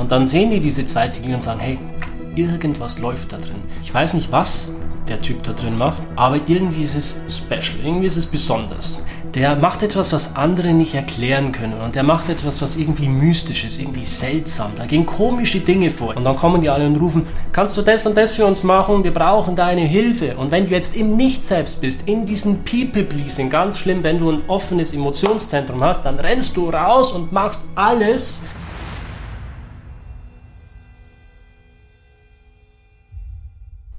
Und dann sehen die diese zweite Linie und sagen, hey, irgendwas läuft da drin. Ich weiß nicht, was der Typ da drin macht, aber irgendwie ist es special, irgendwie ist es besonders. Der macht etwas, was andere nicht erklären können und der macht etwas, was irgendwie mystisch ist, irgendwie seltsam. Da gehen komische Dinge vor und dann kommen die alle und rufen, kannst du das und das für uns machen? Wir brauchen deine Hilfe. Und wenn du jetzt im Nicht-Selbst bist, in diesem People-Pleasing, ganz schlimm, wenn du ein offenes Emotionszentrum hast, dann rennst du raus und machst alles,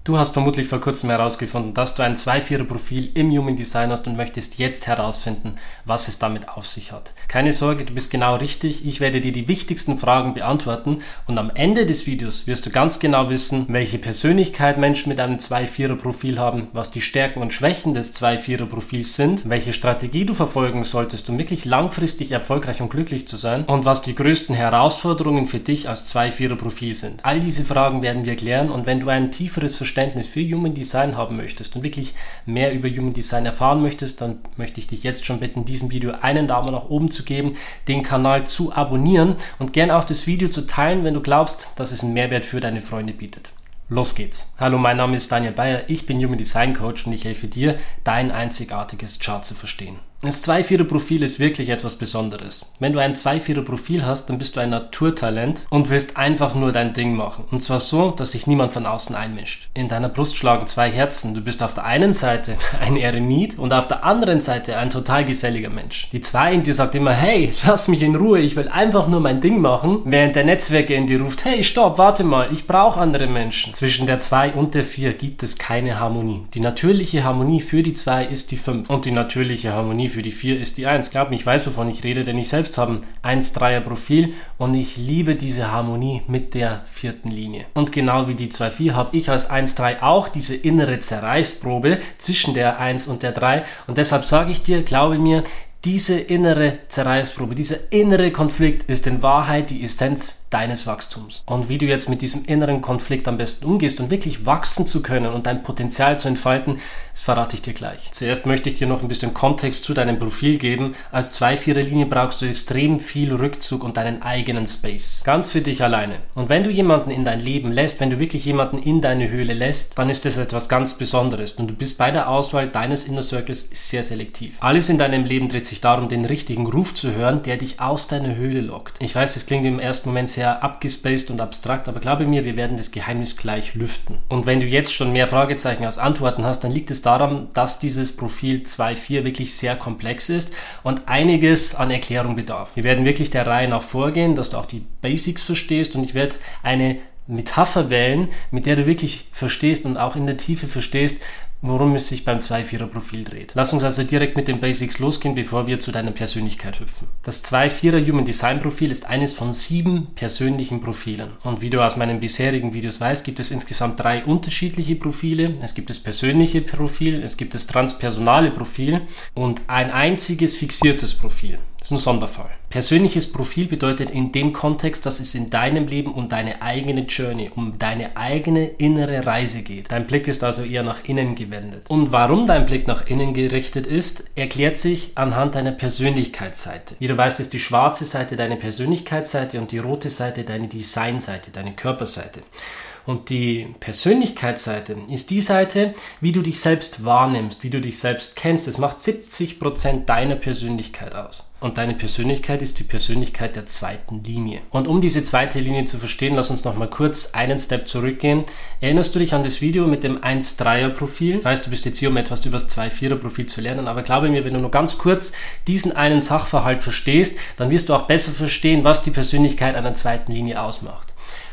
Du hast vermutlich vor kurzem herausgefunden, dass du ein 2-4er-Profil im Human Design hast und möchtest jetzt herausfinden, was es damit auf sich hat. Keine Sorge, du bist genau richtig. Ich werde dir die wichtigsten Fragen beantworten und am Ende des Videos wirst du ganz genau wissen, welche Persönlichkeit Menschen mit einem 2-4er-Profil haben, was die Stärken und Schwächen des 2-4er-Profils sind, welche Strategie du verfolgen solltest, um wirklich langfristig erfolgreich und glücklich zu sein und was die größten Herausforderungen für dich als 2-4er-Profil sind. All diese Fragen werden wir klären und wenn du ein tieferes Verständnis für Human Design haben möchtest und wirklich mehr über Human Design erfahren möchtest, dann möchte ich dich jetzt schon bitten, diesem Video einen Daumen nach oben zu geben, den Kanal zu abonnieren und gerne auch das Video zu teilen, wenn du glaubst, dass es einen Mehrwert für deine Freunde bietet. Los geht's. Hallo, mein Name ist Daniel Bayer, ich bin Human Design Coach und ich helfe dir, dein einzigartiges Chart zu verstehen. Das 2-4er-Profil ist wirklich etwas Besonderes. Wenn du ein 2-4er-Profil hast, dann bist du ein Naturtalent und willst einfach nur dein Ding machen. Und zwar so, dass sich niemand von außen einmischt. In deiner Brust schlagen zwei Herzen. Du bist auf der einen Seite ein Eremit und auf der anderen Seite ein total geselliger Mensch. Die 2 in dir sagt immer, hey, lass mich in Ruhe, ich will einfach nur mein Ding machen, während der Netzwerke in dir ruft, hey, stopp, warte mal, ich brauche andere Menschen. Zwischen der 2 und der 4 gibt es keine Harmonie. Die natürliche Harmonie für die 2 ist die 5 und die natürliche Harmonie für die 4 ist die 1. Glaub mir, ich weiß, wovon ich rede, denn ich selbst habe ein 1-3er Profil und ich liebe diese Harmonie mit der vierten Linie. Und genau wie die 2-4 habe ich als 1-3 auch diese innere Zerreißprobe zwischen der 1 und der 3 und deshalb sage ich dir, glaube mir, diese innere Zerreißprobe, dieser innere Konflikt ist in Wahrheit die Essenz deines Wachstums. Und wie du jetzt mit diesem inneren Konflikt am besten umgehst und wirklich wachsen zu können und dein Potenzial zu entfalten, das verrate ich dir gleich. Zuerst möchte ich dir noch ein bisschen Kontext zu deinem Profil geben. Als 2-4er-Linie brauchst du extrem viel Rückzug und deinen eigenen Space. Ganz für dich alleine. Und wenn du jemanden in dein Leben lässt, wenn du wirklich jemanden in deine Höhle lässt, dann ist das etwas ganz Besonderes. Und du bist bei der Auswahl deines Inner Circles sehr selektiv. Alles in deinem Leben dreht sich darum, den richtigen Ruf zu hören, der dich aus deiner Höhle lockt. Ich weiß, das klingt im ersten Moment sehr sehr abgespaced und abstrakt, aber glaube mir, wir werden das Geheimnis gleich lüften. Und wenn du jetzt schon mehr Fragezeichen als Antworten hast, dann liegt es daran, dass dieses Profil 2.4 wirklich sehr komplex ist und einiges an Erklärung bedarf. Wir werden wirklich der Reihe nach vorgehen, dass du auch die Basics verstehst und ich werde eine Metapher wählen, mit der du wirklich verstehst und auch in der Tiefe verstehst, worum es sich beim 2-4er-Profil dreht. Lass uns also direkt mit den Basics losgehen, bevor wir zu deiner Persönlichkeit hüpfen. Das 2-4er Human Design Profil ist eines von sieben persönlichen Profilen. Und wie du aus meinen bisherigen Videos weißt, gibt es insgesamt drei unterschiedliche Profile. Es gibt das persönliche Profil, es gibt das transpersonale Profil und ein einziges fixiertes Profil. Das ist ein Sonderfall. Persönliches Profil bedeutet in dem Kontext, dass es in deinem Leben um deine eigene Journey, um deine eigene innere Reise geht. Dein Blick ist also eher nach innen gewendet. Und warum dein Blick nach innen gerichtet ist, erklärt sich anhand deiner Persönlichkeitsseite. Wie du weißt, ist die schwarze Seite deine Persönlichkeitsseite und die rote Seite deine Designseite, deine Körperseite. Und die Persönlichkeitsseite ist die Seite, wie du dich selbst wahrnimmst, wie du dich selbst kennst. Es macht 70% deiner Persönlichkeit aus. Und deine Persönlichkeit ist die Persönlichkeit der zweiten Linie. Und um diese zweite Linie zu verstehen, lass uns noch mal kurz einen Step zurückgehen. Erinnerst du dich an das Video mit dem 1-3er Profil? Ich weiß, du bist jetzt hier, um etwas über das 2-4er Profil zu lernen, aber glaube mir, wenn du nur ganz kurz diesen einen Sachverhalt verstehst, dann wirst du auch besser verstehen, was die Persönlichkeit einer zweiten Linie ausmacht.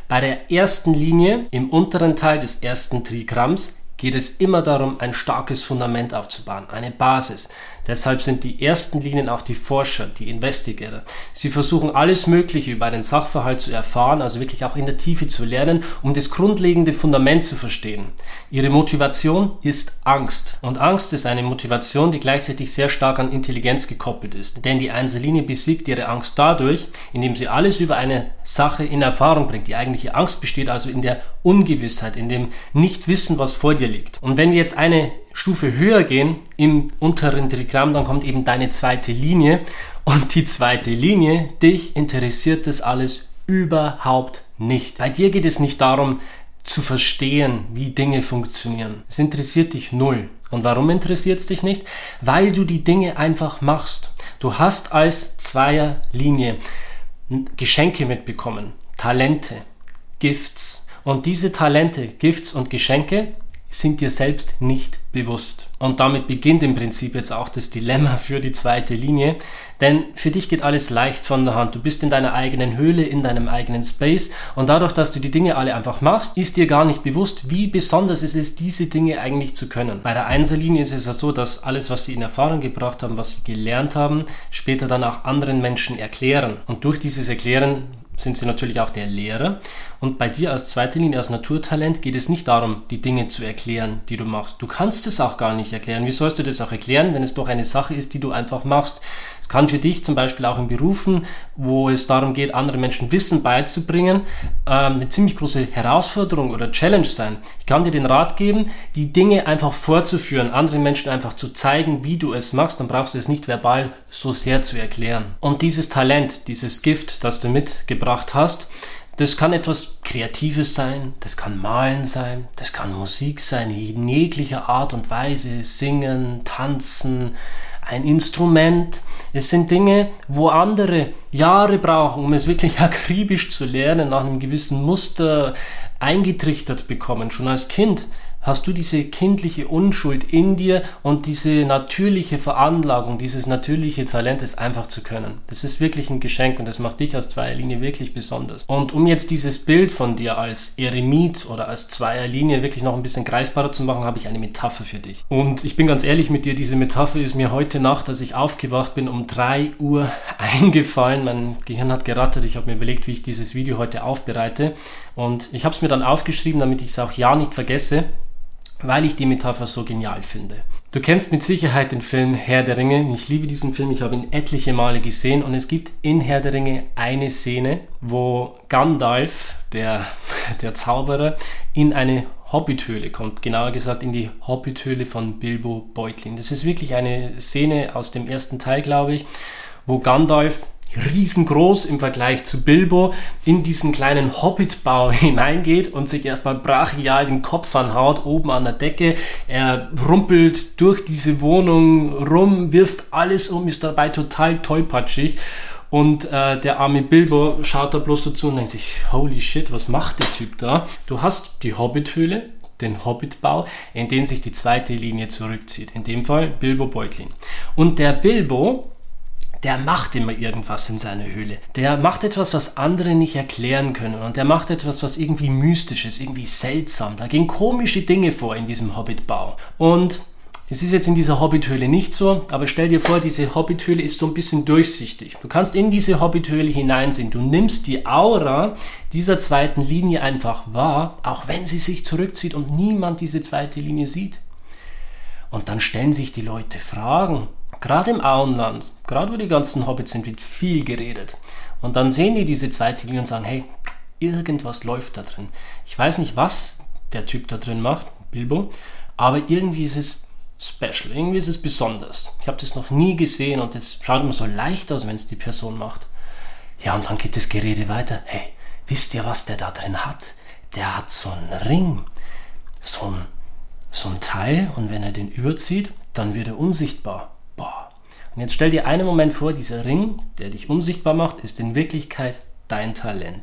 Bei der ersten Linie im unteren Teil des ersten Trigramms geht es immer darum, ein starkes Fundament aufzubauen, eine Basis. Deshalb sind die ersten Linien auch die Forscher, die Investigator. Sie versuchen alles Mögliche über einen Sachverhalt zu erfahren, also wirklich auch in der Tiefe zu lernen, um das grundlegende Fundament zu verstehen. Ihre Motivation ist Angst. Und Angst ist eine Motivation, die gleichzeitig sehr stark an Intelligenz gekoppelt ist. Denn die Einzellinie besiegt ihre Angst dadurch, indem sie alles über eine Sache in Erfahrung bringt. Die eigentliche Angst besteht also in der Ungewissheit, in dem Nichtwissen, was vor dir liegt. Und wenn wir jetzt eine Stufe höher gehen im unteren Trigramm, dann kommt eben deine zweite Linie. Und die zweite Linie, dich interessiert das alles Überhaupt nicht. Bei dir geht es nicht darum, zu verstehen, wie Dinge funktionieren. Es interessiert dich null. Und warum interessiert es dich nicht? Weil du die Dinge einfach machst. Du hast als Zweierlinie Geschenke mitbekommen, Talente, Gifts. Und diese Talente, Gifts und Geschenke sind dir selbst nicht bewusst. Und damit beginnt im Prinzip jetzt auch das Dilemma für die zweite Linie, denn für dich geht alles leicht von der Hand. Du bist in deiner eigenen Höhle, in deinem eigenen Space und dadurch, dass du die Dinge alle einfach machst, ist dir gar nicht bewusst, wie besonders es ist, diese Dinge eigentlich zu können. Bei der Einserlinie ist es ja so, dass alles, was sie in Erfahrung gebracht haben, was sie gelernt haben, später dann auch anderen Menschen erklären. Und durch dieses Erklären sind sie natürlich auch der Lehrer. Und bei dir als zweite Linie, als Naturtalent, geht es nicht darum, die Dinge zu erklären, die du machst. Du kannst es auch gar nicht erklären. Wie sollst du das auch erklären, wenn es doch eine Sache ist, die du einfach machst? Es kann für dich zum Beispiel auch in Berufen, wo es darum geht, anderen Menschen Wissen beizubringen, ähm, eine ziemlich große Herausforderung oder Challenge sein. Ich kann dir den Rat geben, die Dinge einfach vorzuführen, anderen Menschen einfach zu zeigen, wie du es machst, dann brauchst du es nicht verbal so sehr zu erklären. Und dieses Talent, dieses Gift, das du mitgebracht hast, das kann etwas Kreatives sein, das kann Malen sein, das kann Musik sein, in jeglicher Art und Weise, singen, tanzen, ein Instrument. Es sind Dinge, wo andere Jahre brauchen, um es wirklich akribisch zu lernen, nach einem gewissen Muster eingetrichtert bekommen, schon als Kind hast du diese kindliche Unschuld in dir und diese natürliche Veranlagung, dieses natürliche Talent, es einfach zu können. Das ist wirklich ein Geschenk und das macht dich als Zweierlinie wirklich besonders. Und um jetzt dieses Bild von dir als Eremit oder als Zweierlinie wirklich noch ein bisschen greifbarer zu machen, habe ich eine Metapher für dich. Und ich bin ganz ehrlich mit dir, diese Metapher ist mir heute Nacht, als ich aufgewacht bin, um 3 Uhr eingefallen. Mein Gehirn hat gerattert. Ich habe mir überlegt, wie ich dieses Video heute aufbereite. Und ich habe es mir dann aufgeschrieben, damit ich es auch ja nicht vergesse weil ich die Metapher so genial finde. Du kennst mit Sicherheit den Film Herr der Ringe. Ich liebe diesen Film, ich habe ihn etliche Male gesehen und es gibt in Herr der Ringe eine Szene, wo Gandalf, der, der Zauberer, in eine Hobbithöhle kommt, genauer gesagt in die Hobbithöhle von Bilbo Beutlin. Das ist wirklich eine Szene aus dem ersten Teil, glaube ich, wo Gandalf riesengroß im Vergleich zu Bilbo in diesen kleinen Hobbitbau hineingeht und sich erstmal brachial den Kopf anhaut, oben an der Decke. Er rumpelt durch diese Wohnung rum, wirft alles um, ist dabei total tollpatschig. Und äh, der arme Bilbo schaut da bloß so zu und denkt sich, holy shit, was macht der Typ da? Du hast die Hobbithöhle, den Hobbitbau, in den sich die zweite Linie zurückzieht. In dem Fall Bilbo Beutlin. Und der Bilbo, der macht immer irgendwas in seiner Höhle. Der macht etwas, was andere nicht erklären können. Und der macht etwas, was irgendwie mystisch ist, irgendwie seltsam. Da gehen komische Dinge vor in diesem Hobbitbau. Und es ist jetzt in dieser Hobbithöhle nicht so, aber stell dir vor, diese Hobbithöhle ist so ein bisschen durchsichtig. Du kannst in diese Hobbithöhle hineinsehen. Du nimmst die Aura dieser zweiten Linie einfach wahr, auch wenn sie sich zurückzieht und niemand diese zweite Linie sieht. Und dann stellen sich die Leute Fragen. Gerade im Auenland, gerade wo die ganzen Hobbits sind, wird viel geredet. Und dann sehen die diese zweite Linie und sagen, hey, irgendwas läuft da drin. Ich weiß nicht, was der Typ da drin macht, Bilbo, aber irgendwie ist es special, irgendwie ist es besonders. Ich habe das noch nie gesehen und es schaut immer so leicht aus, wenn es die Person macht. Ja, und dann geht das Gerede weiter. Hey, wisst ihr, was der da drin hat? Der hat so einen Ring, so ein, so ein Teil und wenn er den überzieht, dann wird er unsichtbar. Und jetzt stell dir einen Moment vor, dieser Ring, der dich unsichtbar macht, ist in Wirklichkeit dein Talent,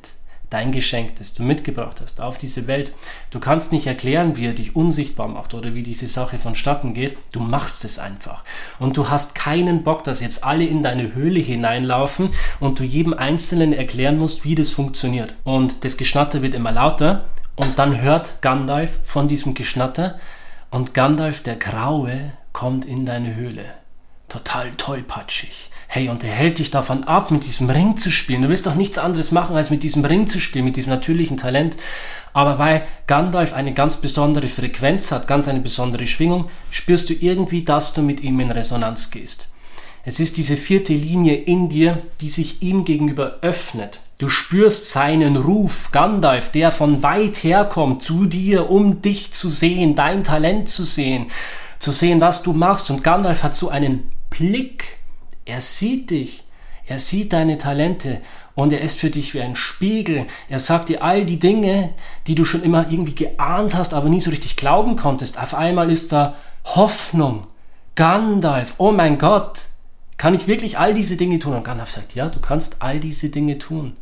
dein Geschenk, das du mitgebracht hast auf diese Welt. Du kannst nicht erklären, wie er dich unsichtbar macht oder wie diese Sache vonstatten geht. Du machst es einfach. Und du hast keinen Bock, dass jetzt alle in deine Höhle hineinlaufen und du jedem Einzelnen erklären musst, wie das funktioniert. Und das Geschnatter wird immer lauter und dann hört Gandalf von diesem Geschnatter und Gandalf der Graue kommt in deine Höhle total tollpatschig. Hey, und er hält dich davon ab, mit diesem Ring zu spielen. Du willst doch nichts anderes machen, als mit diesem Ring zu spielen, mit diesem natürlichen Talent. Aber weil Gandalf eine ganz besondere Frequenz hat, ganz eine besondere Schwingung, spürst du irgendwie, dass du mit ihm in Resonanz gehst. Es ist diese vierte Linie in dir, die sich ihm gegenüber öffnet. Du spürst seinen Ruf, Gandalf, der von weit herkommt zu dir, um dich zu sehen, dein Talent zu sehen, zu sehen, was du machst. Und Gandalf hat so einen Blick. Er sieht dich. Er sieht deine Talente und er ist für dich wie ein Spiegel. Er sagt dir all die Dinge, die du schon immer irgendwie geahnt hast, aber nie so richtig glauben konntest. Auf einmal ist da Hoffnung. Gandalf, oh mein Gott, kann ich wirklich all diese Dinge tun? Und Gandalf sagt, ja, du kannst all diese Dinge tun.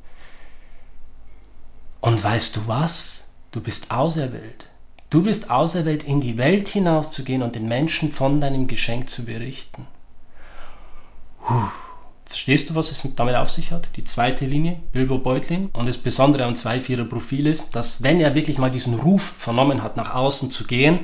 Und weißt du was? Du bist auserwählt. Du bist auserwählt, in die Welt hinauszugehen und den Menschen von deinem Geschenk zu berichten. Verstehst du, was es damit auf sich hat? Die zweite Linie, Bilbo Beutlin. Und das Besondere am 2-4er-Profil ist, dass wenn er wirklich mal diesen Ruf vernommen hat, nach außen zu gehen,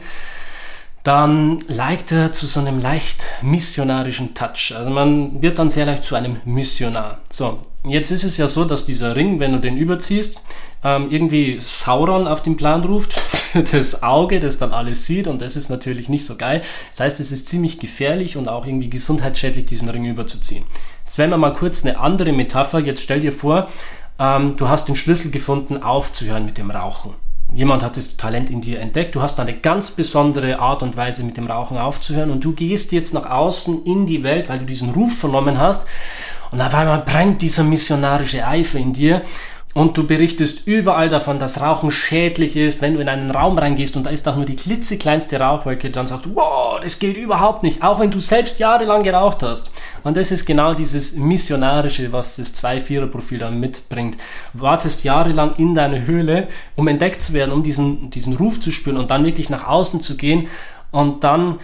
dann neigt er zu so einem leicht missionarischen Touch. Also man wird dann sehr leicht zu einem Missionar. So, jetzt ist es ja so, dass dieser Ring, wenn du den überziehst, ähm, irgendwie Sauron auf den Plan ruft, das Auge, das dann alles sieht und das ist natürlich nicht so geil. Das heißt, es ist ziemlich gefährlich und auch irgendwie gesundheitsschädlich, diesen Ring überzuziehen. Jetzt werden wir mal kurz eine andere Metapher. Jetzt stell dir vor, ähm, du hast den Schlüssel gefunden, aufzuhören mit dem Rauchen jemand hat das Talent in dir entdeckt, du hast eine ganz besondere Art und Weise mit dem Rauchen aufzuhören. Und du gehst jetzt nach außen in die Welt, weil du diesen Ruf vernommen hast. Und auf einmal brennt dieser missionarische Eifer in dir und du berichtest überall davon, dass Rauchen schädlich ist. Wenn du in einen Raum reingehst und da ist auch nur die klitzekleinste Rauchwolke, dann sagst du, wow, das geht überhaupt nicht, auch wenn du selbst jahrelang geraucht hast. Und das ist genau dieses Missionarische, was das 2-4er-Profil dann mitbringt. Wartest jahrelang in deiner Höhle, um entdeckt zu werden, um diesen, diesen Ruf zu spüren und dann wirklich nach außen zu gehen und dann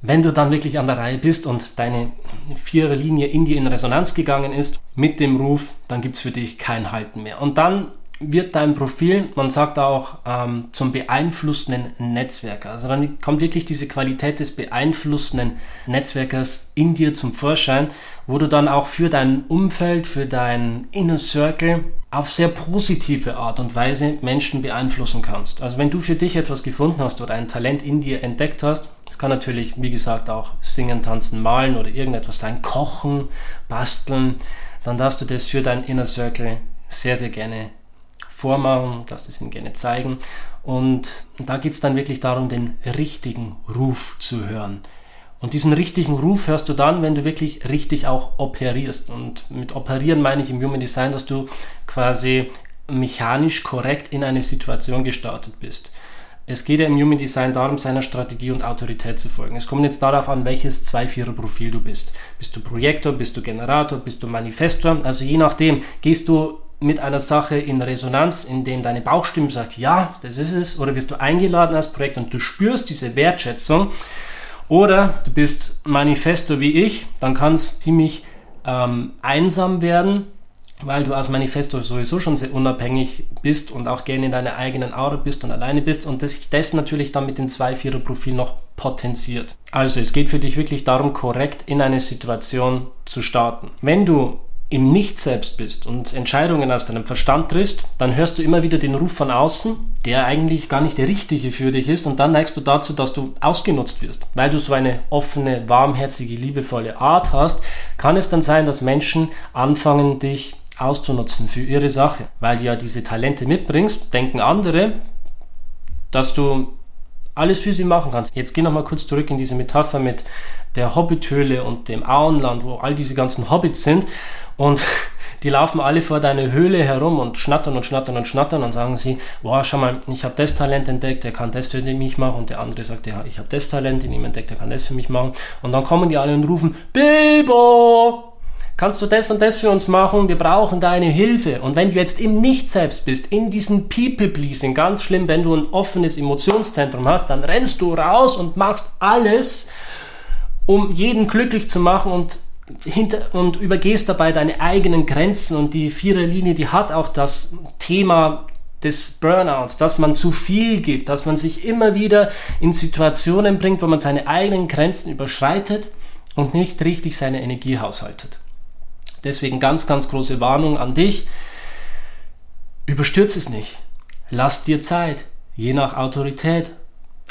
wenn du dann wirklich an der Reihe bist und deine Viererlinie in dir in Resonanz gegangen ist mit dem Ruf, dann gibt es für dich kein Halten mehr. Und dann wird dein Profil, man sagt auch, ähm, zum beeinflussenden Netzwerker. Also dann kommt wirklich diese Qualität des beeinflussenden Netzwerkers in dir zum Vorschein, wo du dann auch für dein Umfeld, für dein Inner Circle auf sehr positive Art und Weise Menschen beeinflussen kannst. Also wenn du für dich etwas gefunden hast oder ein Talent in dir entdeckt hast, es kann natürlich, wie gesagt, auch singen, tanzen, malen oder irgendetwas sein, kochen, basteln, dann darfst du das für dein Inner Circle sehr, sehr gerne vormachen, dass es ihnen gerne zeigen. Und da geht es dann wirklich darum, den richtigen Ruf zu hören. Und diesen richtigen Ruf hörst du dann, wenn du wirklich richtig auch operierst. Und mit operieren meine ich im Human Design, dass du quasi mechanisch korrekt in eine Situation gestartet bist. Es geht ja im Human Design darum, seiner Strategie und Autorität zu folgen. Es kommt jetzt darauf an, welches 2-4er-Profil du bist. Bist du Projektor, bist du Generator, bist du Manifestor? Also je nachdem, gehst du mit einer Sache in Resonanz, in dem deine Bauchstimme sagt, ja, das ist es, oder wirst du eingeladen als Projekt und du spürst diese Wertschätzung, oder du bist Manifesto wie ich, dann kann es ziemlich ähm, einsam werden, weil du als Manifesto sowieso schon sehr unabhängig bist und auch gerne in deiner eigenen Aura bist und alleine bist und das, das natürlich dann mit dem 2-4er-Profil noch potenziert. Also es geht für dich wirklich darum, korrekt in eine Situation zu starten. Wenn du im Nicht-Selbst bist und Entscheidungen aus deinem Verstand triffst, dann hörst du immer wieder den Ruf von außen, der eigentlich gar nicht der richtige für dich ist und dann neigst du dazu, dass du ausgenutzt wirst. Weil du so eine offene, warmherzige, liebevolle Art hast, kann es dann sein, dass Menschen anfangen, dich auszunutzen für ihre Sache. Weil du ja diese Talente mitbringst, denken andere, dass du alles für sie machen kannst. Jetzt geh noch mal kurz zurück in diese Metapher mit der Hobbithöhle und dem Auenland, wo all diese ganzen Hobbits sind und die laufen alle vor deiner Höhle herum und schnattern und schnattern und schnattern und sagen sie, wow, schau mal, ich habe das Talent entdeckt, der kann das für mich machen und der andere sagt, ja, ich habe das Talent in ihm entdeckt, der kann das für mich machen und dann kommen die alle und rufen, Bilbo, kannst du das und das für uns machen? Wir brauchen deine Hilfe. Und wenn du jetzt im Nicht-Selbst bist, in diesem People-Pleasing, ganz schlimm, wenn du ein offenes Emotionszentrum hast, dann rennst du raus und machst alles, um jeden glücklich zu machen und hinter und übergehst dabei deine eigenen Grenzen und die Viererlinie, die hat auch das Thema des Burnouts, dass man zu viel gibt, dass man sich immer wieder in Situationen bringt, wo man seine eigenen Grenzen überschreitet und nicht richtig seine Energie haushaltet. Deswegen ganz, ganz große Warnung an dich. Überstürze es nicht. Lass dir Zeit, je nach Autorität.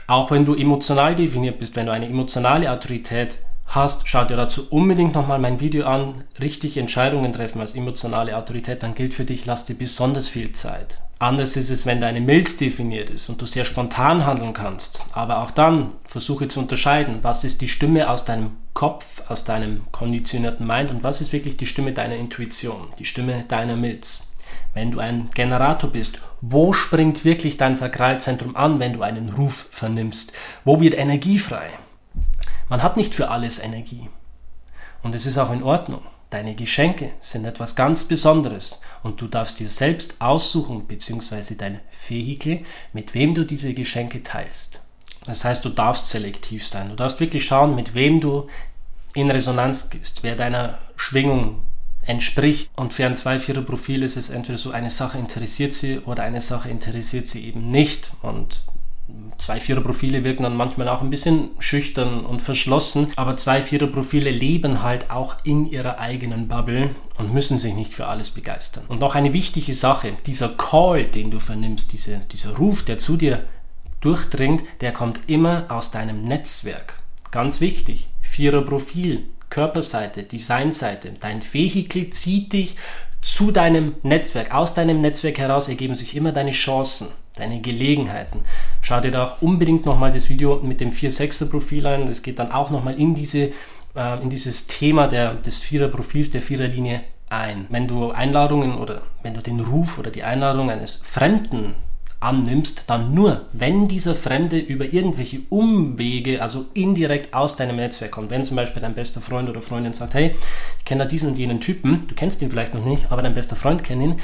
Auch wenn du emotional definiert bist, wenn du eine emotionale Autorität hast, schau dir dazu unbedingt nochmal mein Video an. Richtig Entscheidungen treffen als emotionale Autorität, dann gilt für dich, lass dir besonders viel Zeit. Anders ist es, wenn deine Milz definiert ist und du sehr spontan handeln kannst. Aber auch dann versuche zu unterscheiden, was ist die Stimme aus deinem Kopf, aus deinem konditionierten Mind und was ist wirklich die Stimme deiner Intuition, die Stimme deiner Milz. Wenn du ein Generator bist, wo springt wirklich dein Sakralzentrum an, wenn du einen Ruf vernimmst? Wo wird Energie frei? Man hat nicht für alles Energie. Und es ist auch in Ordnung. Deine Geschenke sind etwas ganz Besonderes und du darfst dir selbst aussuchen, beziehungsweise dein Vehikel, mit wem du diese Geschenke teilst. Das heißt, du darfst selektiv sein. Du darfst wirklich schauen, mit wem du in Resonanz gehst, wer deiner Schwingung entspricht. Und für ein 2-4er-Profil ist es entweder so, eine Sache interessiert sie oder eine Sache interessiert sie eben nicht. Und zwei Vierer-Profile wirken dann manchmal auch ein bisschen schüchtern und verschlossen, aber zwei Vierer-Profile leben halt auch in ihrer eigenen Bubble und müssen sich nicht für alles begeistern. Und noch eine wichtige Sache, dieser Call, den du vernimmst, diese, dieser Ruf, der zu dir durchdringt, der kommt immer aus deinem Netzwerk. Ganz wichtig, Vierer-Profil, Körperseite, Designseite, dein Vehikel zieht dich zu deinem Netzwerk. Aus deinem Netzwerk heraus ergeben sich immer deine Chancen, deine Gelegenheiten. Schau dir da auch unbedingt nochmal das Video mit dem 4-6er-Profil ein. Das geht dann auch nochmal in, diese, äh, in dieses Thema der, des Vierer-Profils, der Viererlinie ein. Wenn du Einladungen oder wenn du den Ruf oder die Einladung eines Fremden annimmst, dann nur, wenn dieser Fremde über irgendwelche Umwege, also indirekt aus deinem Netzwerk kommt. Wenn zum Beispiel dein bester Freund oder Freundin sagt, hey, ich kenne da diesen und jenen Typen, du kennst ihn vielleicht noch nicht, aber dein bester Freund kennt ihn,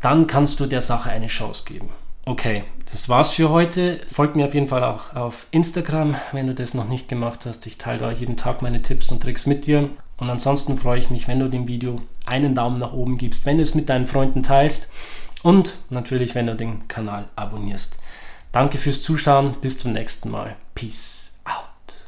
dann kannst du der Sache eine Chance geben. Okay, das war's für heute. Folgt mir auf jeden Fall auch auf Instagram, wenn du das noch nicht gemacht hast. Ich teile da jeden Tag meine Tipps und Tricks mit dir. Und ansonsten freue ich mich, wenn du dem Video einen Daumen nach oben gibst, wenn du es mit deinen Freunden teilst und natürlich, wenn du den Kanal abonnierst. Danke fürs Zuschauen, bis zum nächsten Mal. Peace.